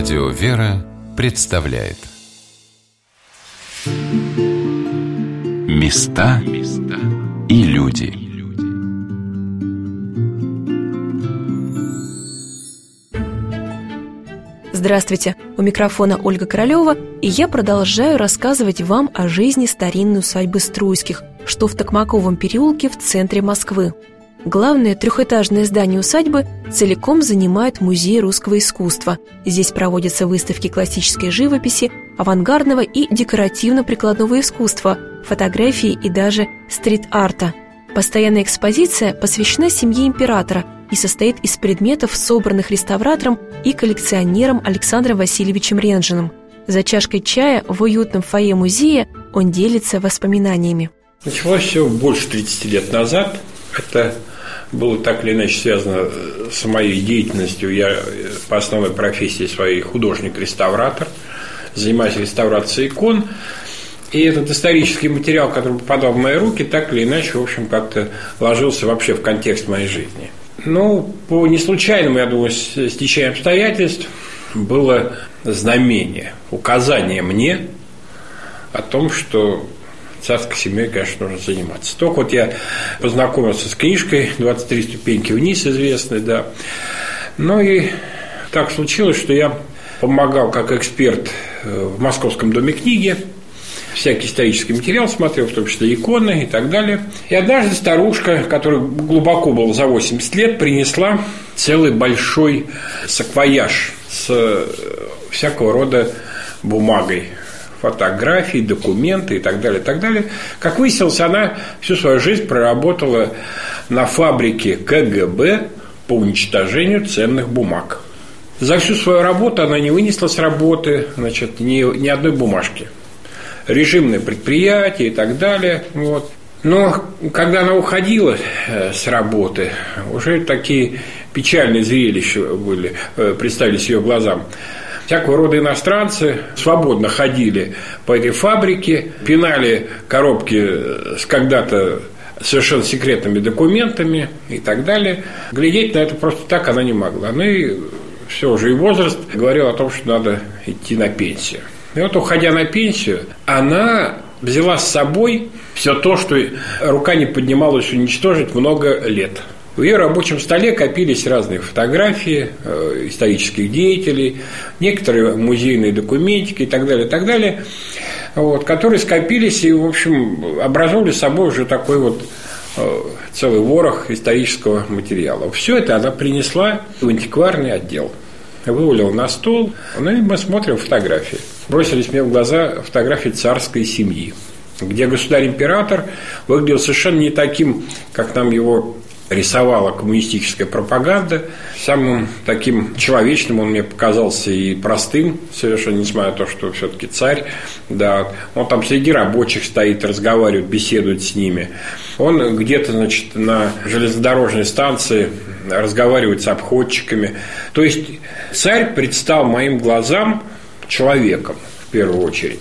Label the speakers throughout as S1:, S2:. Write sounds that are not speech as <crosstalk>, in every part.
S1: Радио «Вера» представляет Места и люди
S2: Здравствуйте! У микрофона Ольга Королева, и я продолжаю рассказывать вам о жизни старинной усадьбы Струйских, что в Токмаковом переулке в центре Москвы. Главное трехэтажное здание усадьбы целиком занимает Музей русского искусства. Здесь проводятся выставки классической живописи, авангардного и декоративно-прикладного искусства, фотографии и даже стрит-арта. Постоянная экспозиция посвящена семье императора и состоит из предметов, собранных реставратором и коллекционером Александром Васильевичем Ренжиным. За чашкой чая в уютном фойе музея он делится воспоминаниями.
S3: Началось все больше 30 лет назад. Это было так или иначе связано с моей деятельностью. Я по основной профессии своей художник-реставратор, занимаюсь реставрацией икон. И этот исторический материал, который попадал в мои руки, так или иначе, в общем, как-то ложился вообще в контекст моей жизни. Ну, по неслучайному, я думаю, стечению обстоятельств было знамение, указание мне о том, что царской семьей, конечно, нужно заниматься. Только вот я познакомился с книжкой «23 ступеньки вниз», известной, да. Ну и так случилось, что я помогал как эксперт э, в Московском доме книги, всякий исторический материал смотрел, в том числе иконы и так далее. И однажды старушка, которая глубоко была за 80 лет, принесла целый большой саквояж с э, всякого рода бумагой фотографии, документы и так далее, и так далее. Как выяснилось, она всю свою жизнь проработала на фабрике КГБ по уничтожению ценных бумаг. За всю свою работу она не вынесла с работы значит, ни, ни одной бумажки. Режимное предприятие и так далее. Вот. Но когда она уходила э, с работы, уже такие печальные зрелища были, э, представились ее глазам всякого рода иностранцы свободно ходили по этой фабрике, пинали коробки с когда-то совершенно секретными документами и так далее. Глядеть на это просто так она не могла. Ну и все уже и возраст говорил о том, что надо идти на пенсию. И вот, уходя на пенсию, она взяла с собой все то, что рука не поднималась уничтожить много лет – в ее рабочем столе копились разные фотографии э, исторических деятелей, некоторые музейные документики и так далее, и так далее, вот, которые скопились и, в общем, образовали собой уже такой вот э, целый ворох исторического материала. Все это она принесла в антикварный отдел, вывалила на стол, ну и мы смотрим фотографии. Бросились мне в глаза фотографии царской семьи, где государь-император выглядел совершенно не таким, как нам его рисовала коммунистическая пропаганда. Самым таким человечным он мне показался и простым, совершенно несмотря на то, что все-таки царь. Да, он там среди рабочих стоит, разговаривает, беседует с ними. Он где-то, значит, на железнодорожной станции разговаривает с обходчиками. То есть царь предстал моим глазам человеком в первую очередь.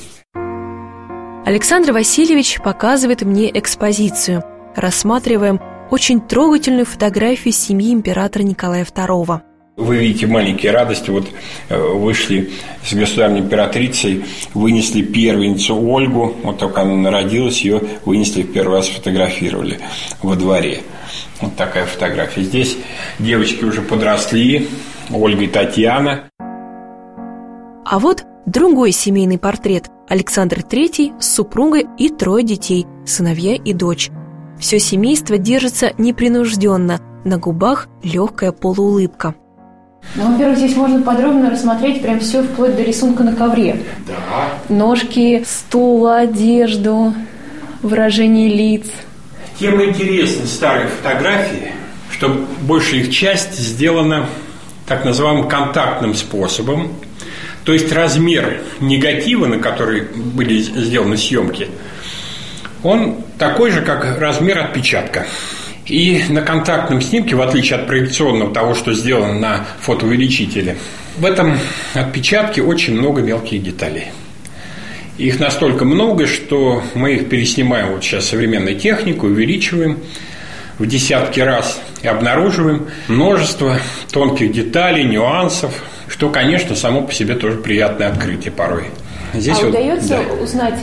S2: Александр Васильевич показывает мне экспозицию. Рассматриваем очень трогательную фотографию семьи императора Николая II.
S3: Вы видите маленькие радости. Вот э, вышли с государственной императрицей, вынесли первенцу Ольгу, вот только она народилась, ее вынесли в первый раз, сфотографировали во дворе. Вот такая фотография. Здесь девочки уже подросли, Ольга и Татьяна.
S2: А вот другой семейный портрет. Александр III с супругой и трое детей, сыновья и дочь. Все семейство держится непринужденно, на губах легкая полуулыбка.
S4: Ну, во-первых, здесь можно подробно рассмотреть прям все вплоть до рисунка на ковре.
S3: Да.
S4: Ножки, стул, одежду, выражение лиц.
S3: Тем интересны старые фотографии, что большая их часть сделана так называемым контактным способом. То есть размер негатива, на который были сделаны съемки, он такой же, как размер отпечатка. И на контактном снимке, в отличие от проекционного того, что сделано на фотоувеличителе, в этом отпечатке очень много мелких деталей. Их настолько много, что мы их переснимаем вот сейчас современной техникой, увеличиваем в десятки раз и обнаруживаем множество тонких деталей, нюансов, что, конечно, само по себе тоже приятное открытие порой.
S4: Здесь а вот, удается да. узнать,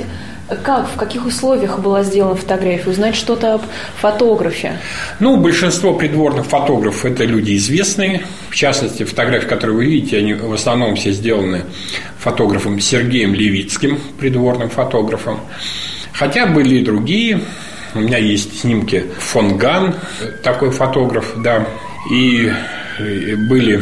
S4: как, в каких условиях была сделана фотография? Узнать что-то об фотографе?
S3: Ну, большинство придворных фотографов – это люди известные. В частности, фотографии, которые вы видите, они в основном все сделаны фотографом Сергеем Левицким, придворным фотографом. Хотя были и другие. У меня есть снимки фон Ган, такой фотограф, да. И были э,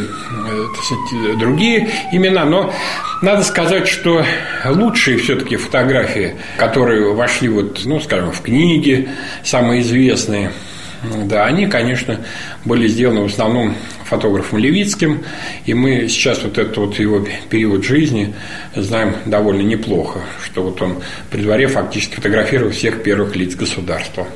S3: сказать, другие имена, но надо сказать, что лучшие все-таки фотографии, которые вошли, вот, ну, скажем, в книги, самые известные, да, они, конечно, были сделаны в основном фотографом Левицким, и мы сейчас вот этот вот его период жизни знаем довольно неплохо, что вот он при дворе фактически фотографировал всех первых лиц государства.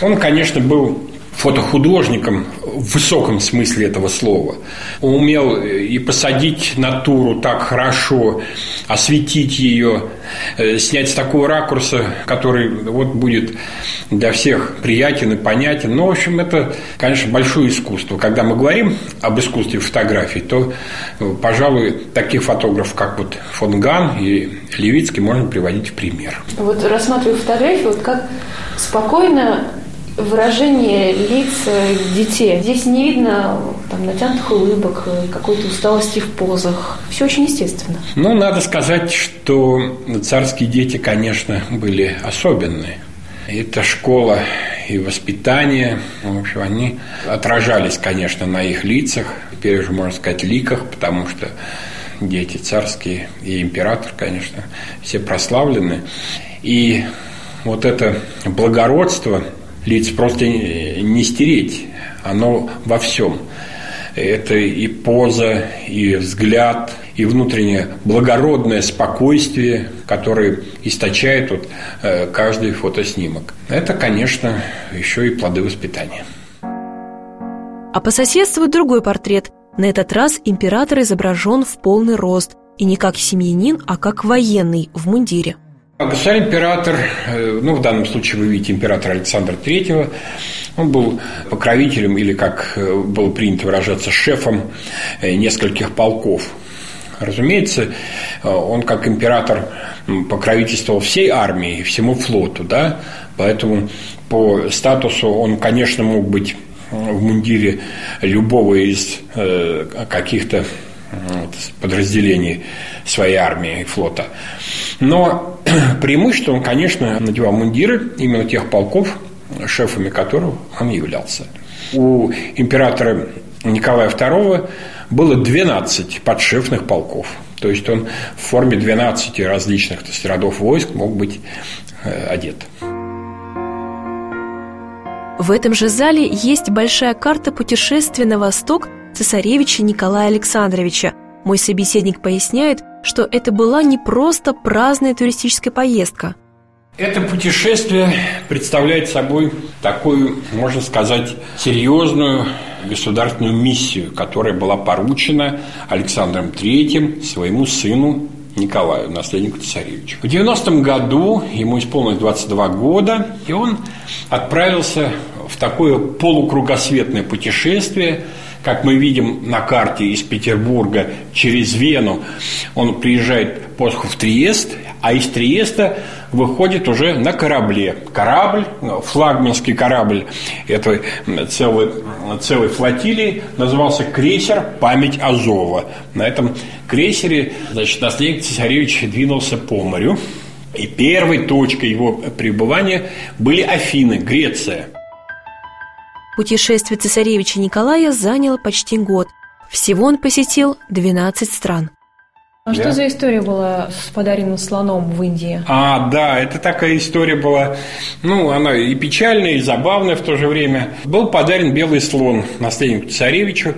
S3: Он, конечно, был фотохудожником в высоком смысле этого слова. Он умел и посадить натуру так хорошо, осветить ее, э, снять с такого ракурса, который вот будет для всех приятен и понятен. Но, ну, в общем, это, конечно, большое искусство. Когда мы говорим об искусстве фотографии, то, э, пожалуй, таких фотографов, как вот фон Ган и Левицкий, можно приводить в пример.
S4: Вот рассматривая фотографии, вот как спокойно выражение лиц детей. Здесь не видно там, натянутых улыбок, какой-то усталости в позах. Все очень естественно.
S3: Ну, надо сказать, что царские дети, конечно, были особенные. Это школа и воспитание, в общем, они отражались, конечно, на их лицах, теперь уже, можно сказать, ликах, потому что дети царские и император, конечно, все прославлены. И вот это благородство – лиц просто не стереть. Оно во всем. Это и поза, и взгляд, и внутреннее благородное спокойствие, которое источает вот э, каждый фотоснимок. Это, конечно, еще и плоды воспитания.
S2: А по соседству другой портрет. На этот раз император изображен в полный рост. И не как семьянин, а как военный в мундире –
S3: Государь-император, э, ну, в данном случае вы видите император Александр III, он был покровителем, или, как э, было принято выражаться, шефом э, нескольких полков. Разумеется, он как император покровительствовал всей армии, всему флоту, да, поэтому по статусу он, конечно, мог быть в мундире любого из каких-то подразделений своей армии и флота. Но <clears throat> преимущество он, конечно, надевал мундиры именно тех полков, шефами которых он являлся. У императора Николая II было 12 подшефных полков. То есть он в форме 12 различных то есть, родов войск мог быть э, одет.
S2: В этом же зале есть большая карта путешествия на восток цесаревича Николая Александровича. Мой собеседник поясняет, что это была не просто праздная туристическая поездка.
S3: Это путешествие представляет собой такую, можно сказать, серьезную государственную миссию, которая была поручена Александром III своему сыну Николаю, наследнику цесаревича. В 90-м году ему исполнилось 22 года, и он отправился в такое полукругосветное путешествие – как мы видим на карте из Петербурга через Вену, он приезжает посху в Триест, а из Триеста выходит уже на корабле. Корабль, флагманский корабль этой целой, целой флотилии назывался крейсер «Память Азова». На этом крейсере значит, наследник цесаревич двинулся по морю. И первой точкой его пребывания были Афины, Греция –
S2: Путешествие цесаревича Николая заняло почти год. Всего он посетил 12 стран.
S4: А да? что за история была с подаренным слоном в Индии?
S3: А, да, это такая история была, ну, она и печальная, и забавная в то же время. Был подарен белый слон наследнику царевичу.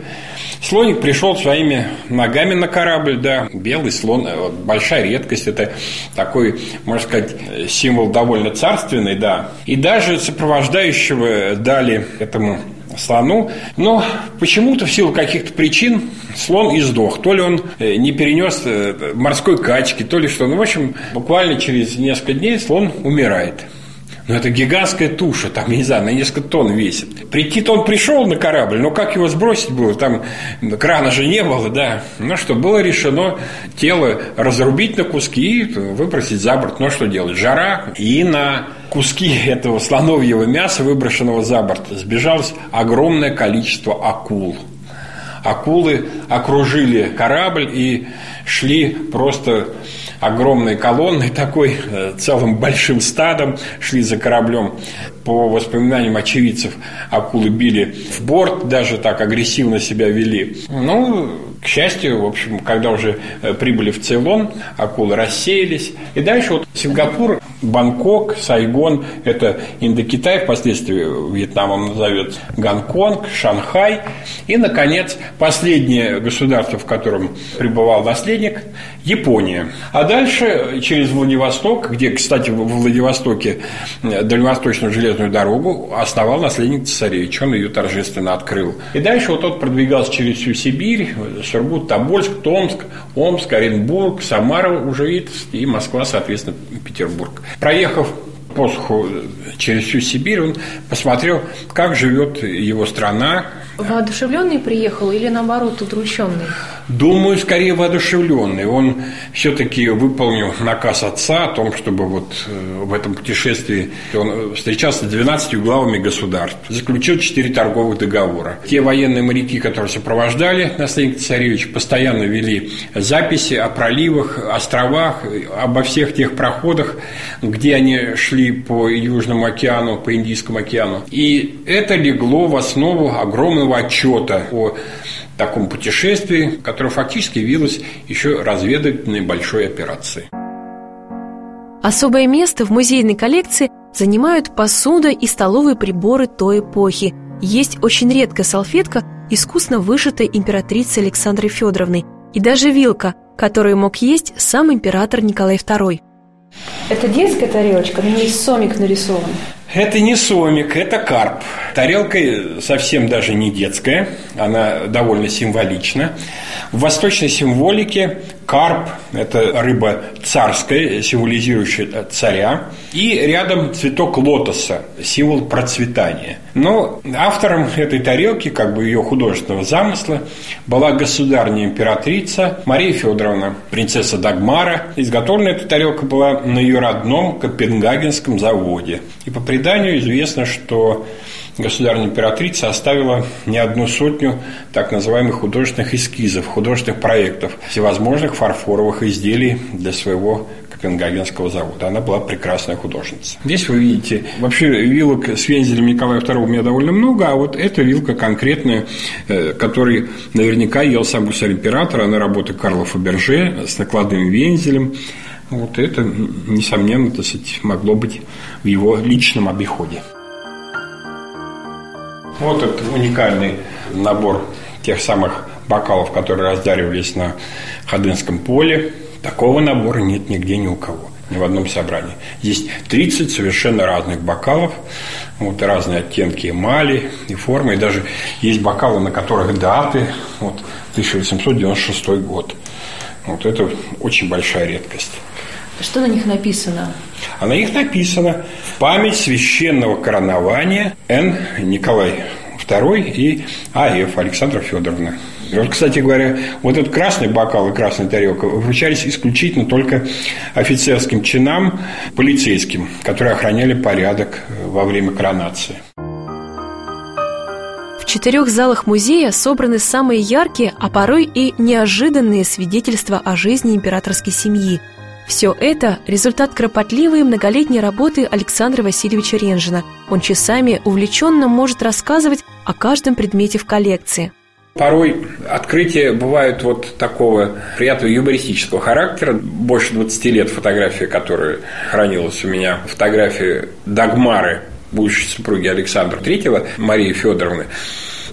S3: Слоник пришел своими ногами на корабль, да, белый слон, э, большая редкость, это такой, можно сказать, символ довольно царственный, да. И даже сопровождающего дали этому слону. Но почему-то в силу каких-то причин слон и сдох. То ли он э, не перенес э, морской качки, то ли что. Ну, в общем, буквально через несколько дней слон умирает. Но это гигантская туша, там, я не знаю, на несколько тонн весит. Прийти-то он пришел на корабль, но как его сбросить было? Там крана же не было, да. Ну что, было решено тело разрубить на куски и выбросить за борт. Ну что делать? Жара. И на куски этого слоновьего мяса, выброшенного за борт, сбежалось огромное количество акул. Акулы окружили корабль и шли просто огромной колонной такой, э, целым большим стадом шли за кораблем. По воспоминаниям очевидцев, акулы били в борт, даже так агрессивно себя вели. Ну, к счастью, в общем, когда уже э, прибыли в Цейлон, акулы рассеялись. И дальше вот Сингапур, Бангкок, Сайгон – это Индокитай, впоследствии Вьетнамом назовет Гонконг, Шанхай. И, наконец, последнее государство, в котором пребывал наследник – Япония. А дальше через Владивосток, где, кстати, в Владивостоке э, дальневосточную железную дорогу основал наследник цесаревич. Он ее торжественно открыл. И дальше вот тот продвигался через всю Сибирь, Сургут, Тобольск, Томск, Омск, Оренбург, Самара уже и Москва, соответственно, Петербург. Проехав посуху через всю Сибирь, он посмотрел, как живет его страна.
S4: Воодушевленный приехал или наоборот удрученный?
S3: Думаю, скорее воодушевленный. Он все-таки выполнил наказ отца о том, чтобы вот э, в этом путешествии он встречался с 12 главами государств, заключил 4 торговых договора. Те военные моряки, которые сопровождали наследника царевича, постоянно вели записи о проливах, островах, обо всех тех проходах, где они шли по Южному океану, по Индийскому океану. И это легло в основу огромного отчета о таком путешествии, которое фактически явилось еще разведывательной большой операцией.
S2: Особое место в музейной коллекции занимают посуда и столовые приборы той эпохи. Есть очень редкая салфетка, искусно вышитая императрицей Александрой Федоровной, и даже вилка, которую мог есть сам император Николай II.
S4: Это детская тарелочка, на ней сомик нарисован.
S3: Это не сомик, это карп. Тарелка совсем даже не детская, она довольно символична. В восточной символике карп – это рыба царская, символизирующая царя, и рядом цветок лотоса, символ процветания. Но автором этой тарелки, как бы ее художественного замысла, была государня императрица Мария Федоровна, принцесса Дагмара. Изготовлена эта тарелка была на ее родном Копенгагенском заводе. И по преданию известно, что государственная императрица оставила не одну сотню так называемых художественных эскизов, художественных проектов, всевозможных фарфоровых изделий для своего Копенгагенского завода. Она была прекрасная художница. Здесь вы видите, вообще вилок с вензелем Николая II у меня довольно много, а вот эта вилка конкретная, э, которой наверняка ел сам гусарь императора, она работы Карла Фаберже с накладным вензелем. Вот это, несомненно, так сказать, могло быть в его личном обиходе. Вот этот уникальный набор тех самых бокалов, которые раздаривались на Ходынском поле. Такого набора нет нигде ни у кого, ни в одном собрании. Здесь 30 совершенно разных бокалов, вот разные оттенки эмали и формы, и даже есть бокалы, на которых даты, вот 1896 год. Вот это очень большая редкость.
S4: Что на них написано?
S3: А на них написано «Память священного коронования Н. Николай II и А.Ф. Александра Федоровна». Вот, кстати говоря, вот этот красный бокал и красная тарелка вручались исключительно только офицерским чинам, полицейским, которые охраняли порядок во время коронации.
S2: В четырех залах музея собраны самые яркие, а порой и неожиданные свидетельства о жизни императорской семьи – все это – результат кропотливой многолетней работы Александра Васильевича Ренжина. Он часами увлеченно может рассказывать о каждом предмете в коллекции.
S3: Порой открытия бывают вот такого приятного юмористического характера. Больше 20 лет фотография, которая хранилась у меня, фотография Дагмары, будущей супруги Александра Третьего, Марии Федоровны.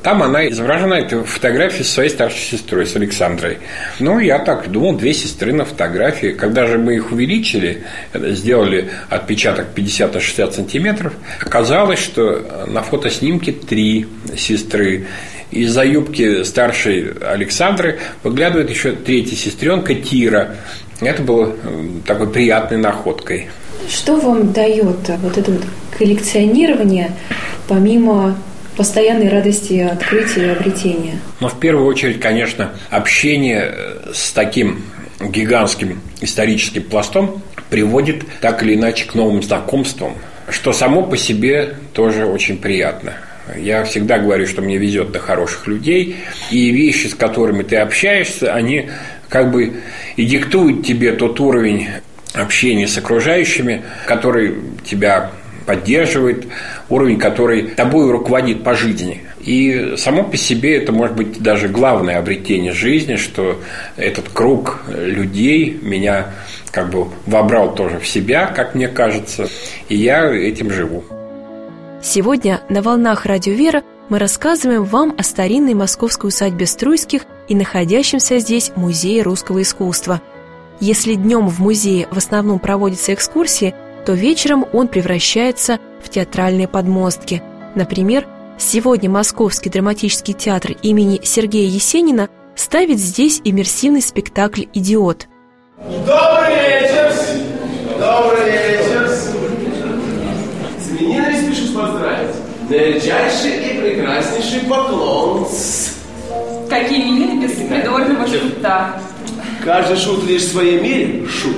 S3: Там она изображена, эта фотография со своей старшей сестрой, с Александрой. Ну, я так думал, две сестры на фотографии. Когда же мы их увеличили, сделали отпечаток 50-60 сантиметров, оказалось, что на фотоснимке три сестры. Из-за юбки старшей Александры выглядывает еще третья сестренка Тира. Это было такой приятной находкой.
S4: Что вам дает вот это вот коллекционирование, помимо постоянной радости открытия и обретения?
S3: Но в первую очередь, конечно, общение с таким гигантским историческим пластом приводит так или иначе к новым знакомствам, что само по себе тоже очень приятно. Я всегда говорю, что мне везет на хороших людей, и вещи, с которыми ты общаешься, они как бы и диктуют тебе тот уровень общения с окружающими, который тебя поддерживает, уровень, который тобой руководит по жизни. И само по себе это может быть даже главное обретение жизни, что этот круг людей меня как бы вобрал тоже в себя, как мне кажется, и я этим живу.
S2: Сегодня на «Волнах Радио Вера» мы рассказываем вам о старинной московской усадьбе Струйских и находящемся здесь Музее русского искусства. Если днем в музее в основном проводятся экскурсии, то вечером он превращается в театральные подмостки. Например, сегодня Московский драматический театр имени Сергея Есенина ставит здесь иммерсивный спектакль «Идиот».
S5: Добрый вечер! Добрый вечер! С именинами спешу поздравить. Наилечайший и прекраснейший поклон.
S6: Какие именины без придворного шута?
S5: Каждый шут лишь в своей мере шут.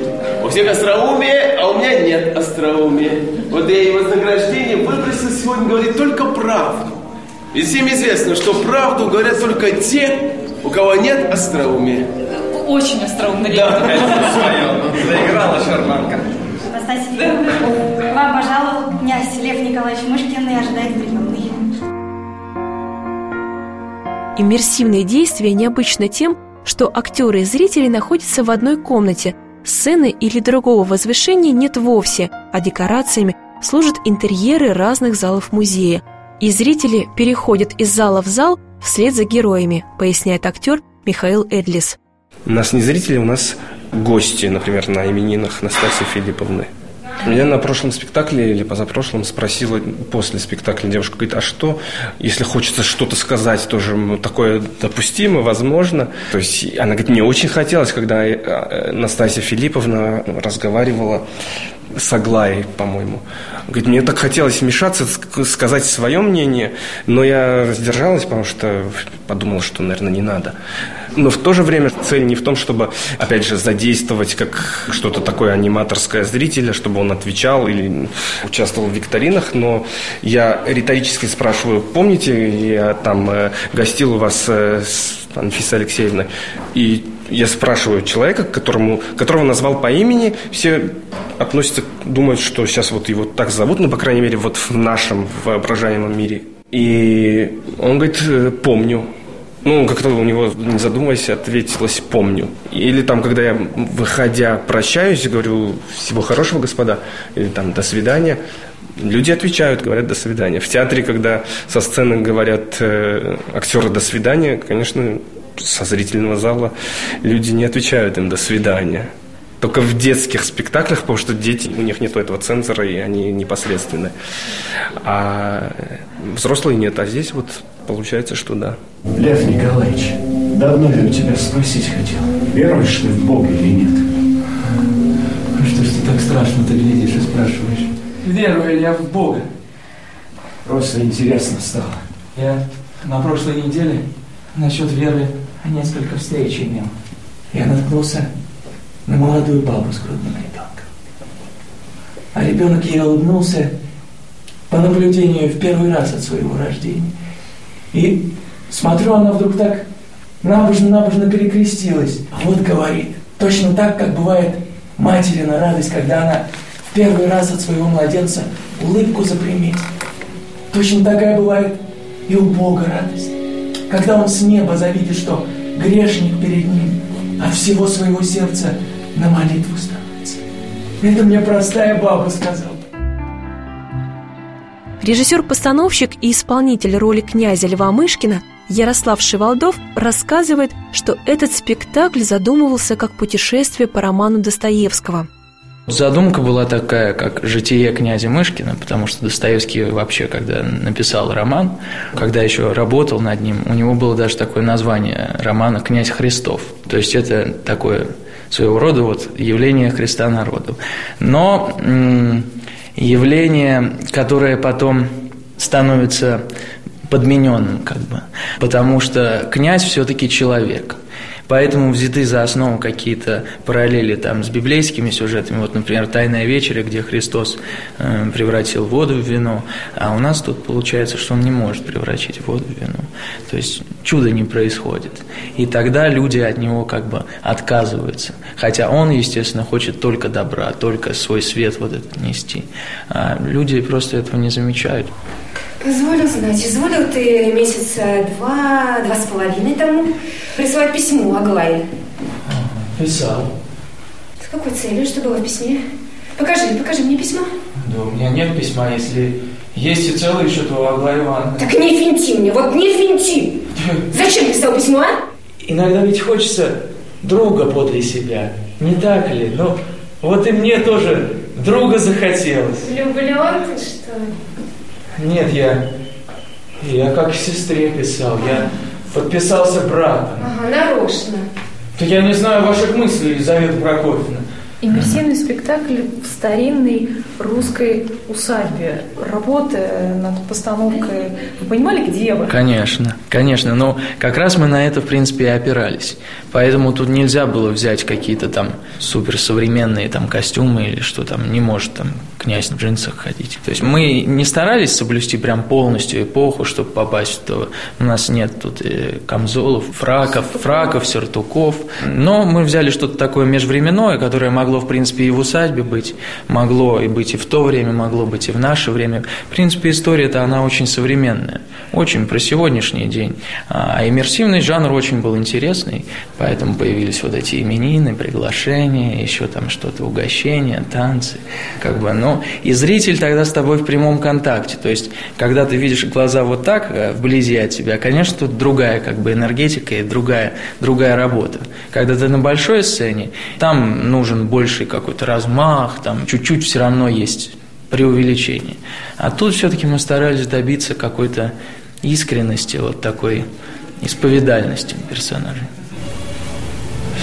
S5: У всех остроумие, а у меня нет остроумия. Вот я и вознаграждение выбросил сегодня говорит только правду. И всем известно, что правду говорят только те, у кого нет остроумия.
S6: Очень остроумно.
S5: Да.
S7: Заиграла шарманка.
S8: Анастасия, вам пожаловал князь Лев Николаевич Мышкин и ожидает приемный.
S2: Иммерсивные действия необычно тем, что актеры и зрители находятся в одной комнате, сцены или другого возвышения нет вовсе, а декорациями служат интерьеры разных залов музея. И зрители переходят из зала в зал вслед за героями, поясняет актер Михаил Эдлис.
S9: У нас не зрители, у нас гости, например, на именинах Настасьи Филипповны. Меня на прошлом спектакле или позапрошлом спросила после спектакля девушка, говорит, а что, если хочется что-то сказать, тоже такое допустимо, возможно? То есть она говорит, мне очень хотелось, когда э, Настасья Филипповна разговаривала с по-моему. Говорит, мне так хотелось вмешаться, сказать свое мнение, но я сдержалась, потому что подумала, что, наверное, не надо. Но в то же время цель не в том, чтобы, опять же, задействовать как что-то такое аниматорское зрителя, чтобы он отвечал или участвовал в викторинах, но я риторически спрашиваю, помните, я там э, гостил у вас э, с Анфисой Алексеевной, и я спрашиваю человека, которому, которого назвал по имени, все относятся, думают, что сейчас вот его так зовут, ну, по крайней мере, вот в нашем воображаемом мире. И он говорит, «Э, помню. Ну, как-то у него, не задумываясь, ответилось «помню». Или там, когда я, выходя, прощаюсь, говорю «всего хорошего, господа», или там «до свидания», Люди отвечают, говорят «до свидания». В театре, когда со сцены говорят э, актеры «до свидания», конечно, со зрительного зала люди не отвечают им «до свидания». Только в детских спектаклях, потому что дети, у них нет этого цензора, и они непосредственны. А взрослые нет, а здесь вот получается, что да.
S10: Лев Николаевич, давно я у тебя спросить хотел, веруешь ты в Бога или нет?
S11: Ну что ж ты так страшно-то глядишь и спрашиваешь? Верую ли я в Бога?
S10: Просто интересно стало.
S11: Я на прошлой неделе насчет веры несколько встреч имел. Я наткнулся на молодую бабу с грудным ребенком. А ребенок ей улыбнулся по наблюдению в первый раз от своего рождения. И смотрю, она вдруг так набожно-набожно перекрестилась. А вот говорит, точно так, как бывает матери на радость, когда она первый раз от своего младенца улыбку заприметит. Точно такая бывает и у Бога радость. Когда он с неба завидит, что грешник перед ним от всего своего сердца на молитву становится. Это мне простая баба сказала.
S2: Режиссер-постановщик и исполнитель роли князя Льва Мышкина Ярослав Шевалдов рассказывает, что этот спектакль задумывался как путешествие по роману Достоевского.
S12: Задумка была такая, как «Житие князя Мышкина», потому что Достоевский вообще, когда написал роман, когда еще работал над ним, у него было даже такое название романа «Князь Христов». То есть это такое своего рода вот явление Христа народу. Но явление, которое потом становится подмененным, как бы, потому что князь все-таки человек – Поэтому взяты за основу какие-то параллели там с библейскими сюжетами. Вот, например, «Тайная вечеря», где Христос э, превратил воду в вино, а у нас тут получается, что он не может превратить воду в вино. То есть чудо не происходит. И тогда люди от него как бы отказываются. Хотя он, естественно, хочет только добра, только свой свет вот этот нести. А люди просто этого не замечают.
S13: Позволил знать, изволил ты месяца два, два с половиной тому присылать письмо Аглае.
S11: Писал.
S13: С какой целью? Что было в письме? Покажи, покажи мне письмо.
S11: Да у меня нет письма, если есть и целый еще, то Аглая Ивановна.
S13: Так не финти мне, вот не финти. <laughs> Зачем писал письмо, а?
S11: Иногда ведь хочется друга подле себя, не так ли? Ну, вот и мне тоже друга захотелось.
S13: Влюблен ты, что ли?
S11: Нет, я... Я как сестре писал. Я подписался братом.
S13: Ага, нарочно.
S11: Так я не знаю ваших мыслей, Елизавета Прокофьевна.
S4: Иммерсивный спектакль в старинной русской усадьбе. Работая над постановкой, вы понимали, где вы?
S12: Конечно, конечно. Но как раз мы на это, в принципе, и опирались. Поэтому тут нельзя было взять какие-то там суперсовременные там костюмы или что там не может там князь в джинсах ходить. То есть мы не старались соблюсти прям полностью эпоху, чтобы попасть в то. У нас нет тут камзолов, фраков, фраков, сюртуков. Но мы взяли что-то такое межвременное, которое могло, в принципе, и в усадьбе быть, могло и быть и в то время, могло быть и в наше время. В принципе, история-то она очень современная, очень про сегодняшний день. А иммерсивный жанр очень был интересный, поэтому появились вот эти именины, приглашения, еще там что-то, угощения, танцы. Как бы, но и зритель тогда с тобой в прямом контакте. То есть, когда ты видишь глаза вот так, э, вблизи от тебя, конечно, тут другая как бы энергетика и другая, другая работа. Когда ты на большой сцене, там нужен больший какой-то размах, там чуть-чуть все равно есть преувеличение. А тут все-таки мы старались добиться какой-то искренности, вот такой исповедальности персонажей.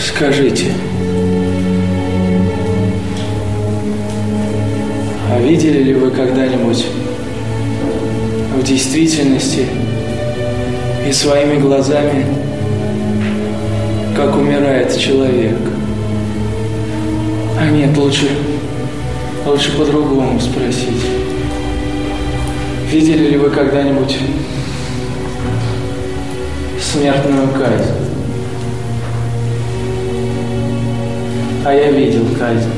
S11: Скажите, А видели ли вы когда-нибудь в действительности и своими глазами, как умирает человек? А нет, лучше, лучше по-другому спросить. Видели ли вы когда-нибудь смертную казнь? А я видел казнь.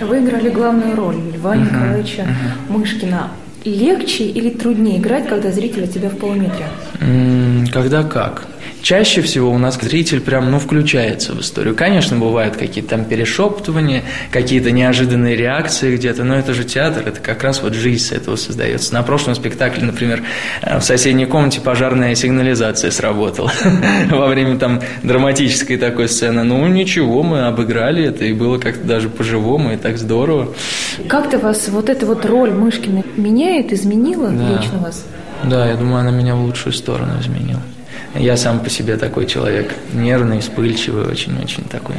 S4: Вы играли главную роль Льва uh-huh, Николаевича uh-huh. Мышкина. Легче или труднее играть, когда зритель от тебя в полуметре?
S12: Когда как? Чаще всего у нас зритель прям, ну, включается в историю. Конечно, бывают какие-то там перешептывания, какие-то неожиданные реакции где-то, но это же театр, это как раз вот жизнь с этого создается. На прошлом спектакле, например, э, в соседней комнате пожарная сигнализация сработала <laughs> во время там драматической такой сцены. Ну, ничего, мы обыграли это, и было как-то даже по-живому, и так здорово.
S4: Как-то вас вот эта вот роль Мышкина меняет, изменила да. лично вас?
S12: Да, я думаю, она меня в лучшую сторону изменила. Я сам по себе такой человек нервный, вспыльчивый, очень-очень такой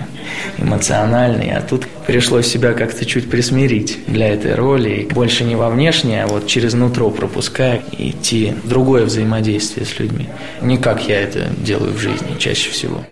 S12: эмоциональный. А тут пришлось себя как-то чуть присмирить для этой роли. И больше не во внешнее, а вот через нутро пропуская, идти в другое взаимодействие с людьми. Не как я это делаю в жизни чаще всего.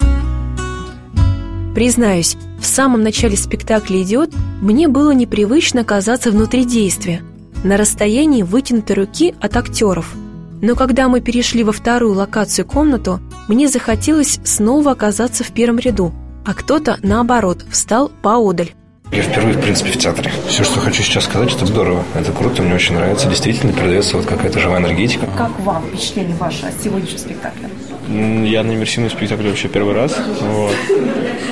S2: Признаюсь, в самом начале спектакля «Идиот» мне было непривычно оказаться внутри действия, на расстоянии вытянутой руки от актеров – но когда мы перешли во вторую локацию комнату, мне захотелось снова оказаться в первом ряду, а кто-то, наоборот, встал поодаль.
S9: Я впервые, в принципе, в театре. Все, что хочу сейчас сказать, это здорово. Это круто, мне очень нравится. Действительно, передается вот какая-то живая энергетика.
S4: Как вам впечатление ваше от сегодняшнего спектакля?
S14: Я на иммерсивном спектакле вообще первый раз. Вот.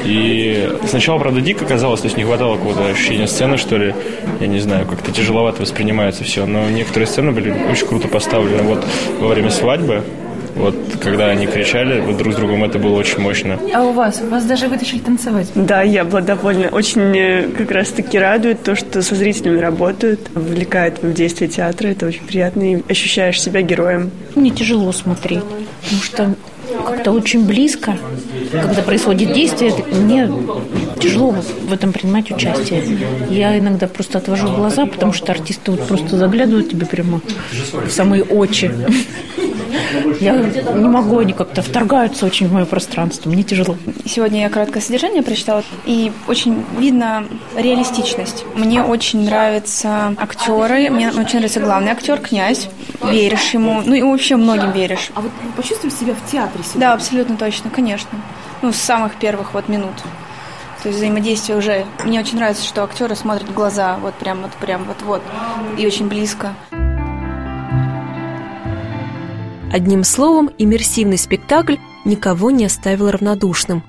S14: И сначала, правда, дико казалось, то есть не хватало какого-то ощущения сцены, что ли. Я не знаю, как-то тяжеловато воспринимается все. Но некоторые сцены были очень круто поставлены. Вот во время свадьбы вот когда они кричали вот друг с другом, это было очень мощно.
S4: А у вас? Вас даже вытащили танцевать?
S15: Да, я была довольна. Очень как раз-таки радует то, что со зрителями работают, вовлекают в действие театра. Это очень приятно. И ощущаешь себя героем.
S4: Мне тяжело смотреть, потому что
S16: как-то очень близко, когда происходит действие, мне тяжело в этом принимать участие. Я иногда просто отвожу глаза, потому что артисты вот просто заглядывают тебе прямо в самые очи. Я не могу, они как-то вторгаются очень в мое пространство, мне тяжело.
S17: Сегодня я краткое содержание прочитала, и очень видно реалистичность. Мне очень нравятся актеры, мне очень нравится главный актер, князь, веришь ему, ну и вообще многим веришь.
S4: А вот почувствуешь себя в театре сегодня?
S17: Да, абсолютно точно, конечно. Ну, с самых первых вот минут. То есть взаимодействие уже. Мне очень нравится, что актеры смотрят в глаза, вот прям вот прям вот вот и очень близко.
S2: Одним словом, иммерсивный спектакль никого не оставил равнодушным.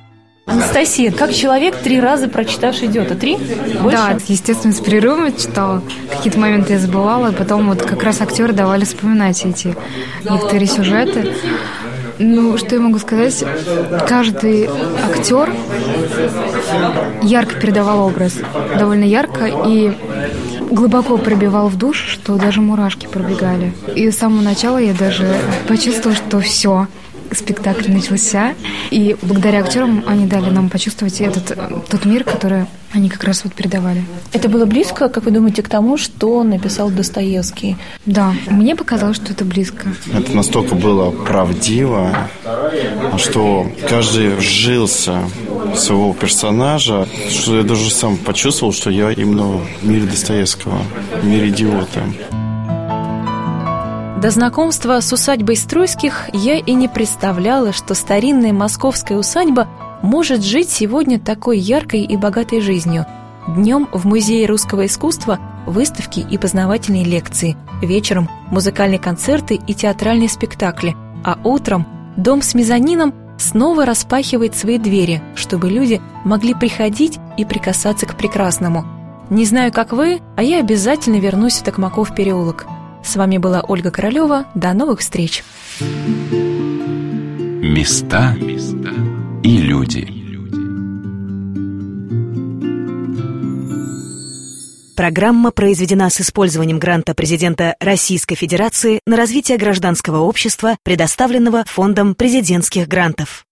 S4: Анастасия, как человек, три раза прочитавший идет, а три? Больше?
S18: Да, естественно, с перерывами читала. Какие-то моменты я забывала, и потом вот как раз актеры давали вспоминать эти некоторые сюжеты. Ну, что я могу сказать? Каждый актер ярко передавал образ, довольно ярко, и глубоко пробивал в душ, что даже мурашки пробегали. И с самого начала я даже почувствовала, что все, спектакль начался, и благодаря актерам они дали нам почувствовать этот тот мир, который они как раз вот передавали.
S4: Это было близко, как вы думаете, к тому, что написал Достоевский?
S18: Да, мне показалось, что это близко.
S19: Это настолько было правдиво, что каждый вжился в своего персонажа, что я даже сам почувствовал, что я именно в мире Достоевского, в мире идиота.
S2: До знакомства с усадьбой Струйских я и не представляла, что старинная московская усадьба может жить сегодня такой яркой и богатой жизнью. Днем в Музее русского искусства выставки и познавательные лекции, вечером музыкальные концерты и театральные спектакли, а утром дом с мезонином снова распахивает свои двери, чтобы люди могли приходить и прикасаться к прекрасному. Не знаю, как вы, а я обязательно вернусь в Токмаков переулок – с вами была Ольга Королева. До новых встреч.
S1: Места и люди.
S20: Программа произведена с использованием гранта президента Российской Федерации на развитие гражданского общества, предоставленного Фондом президентских грантов.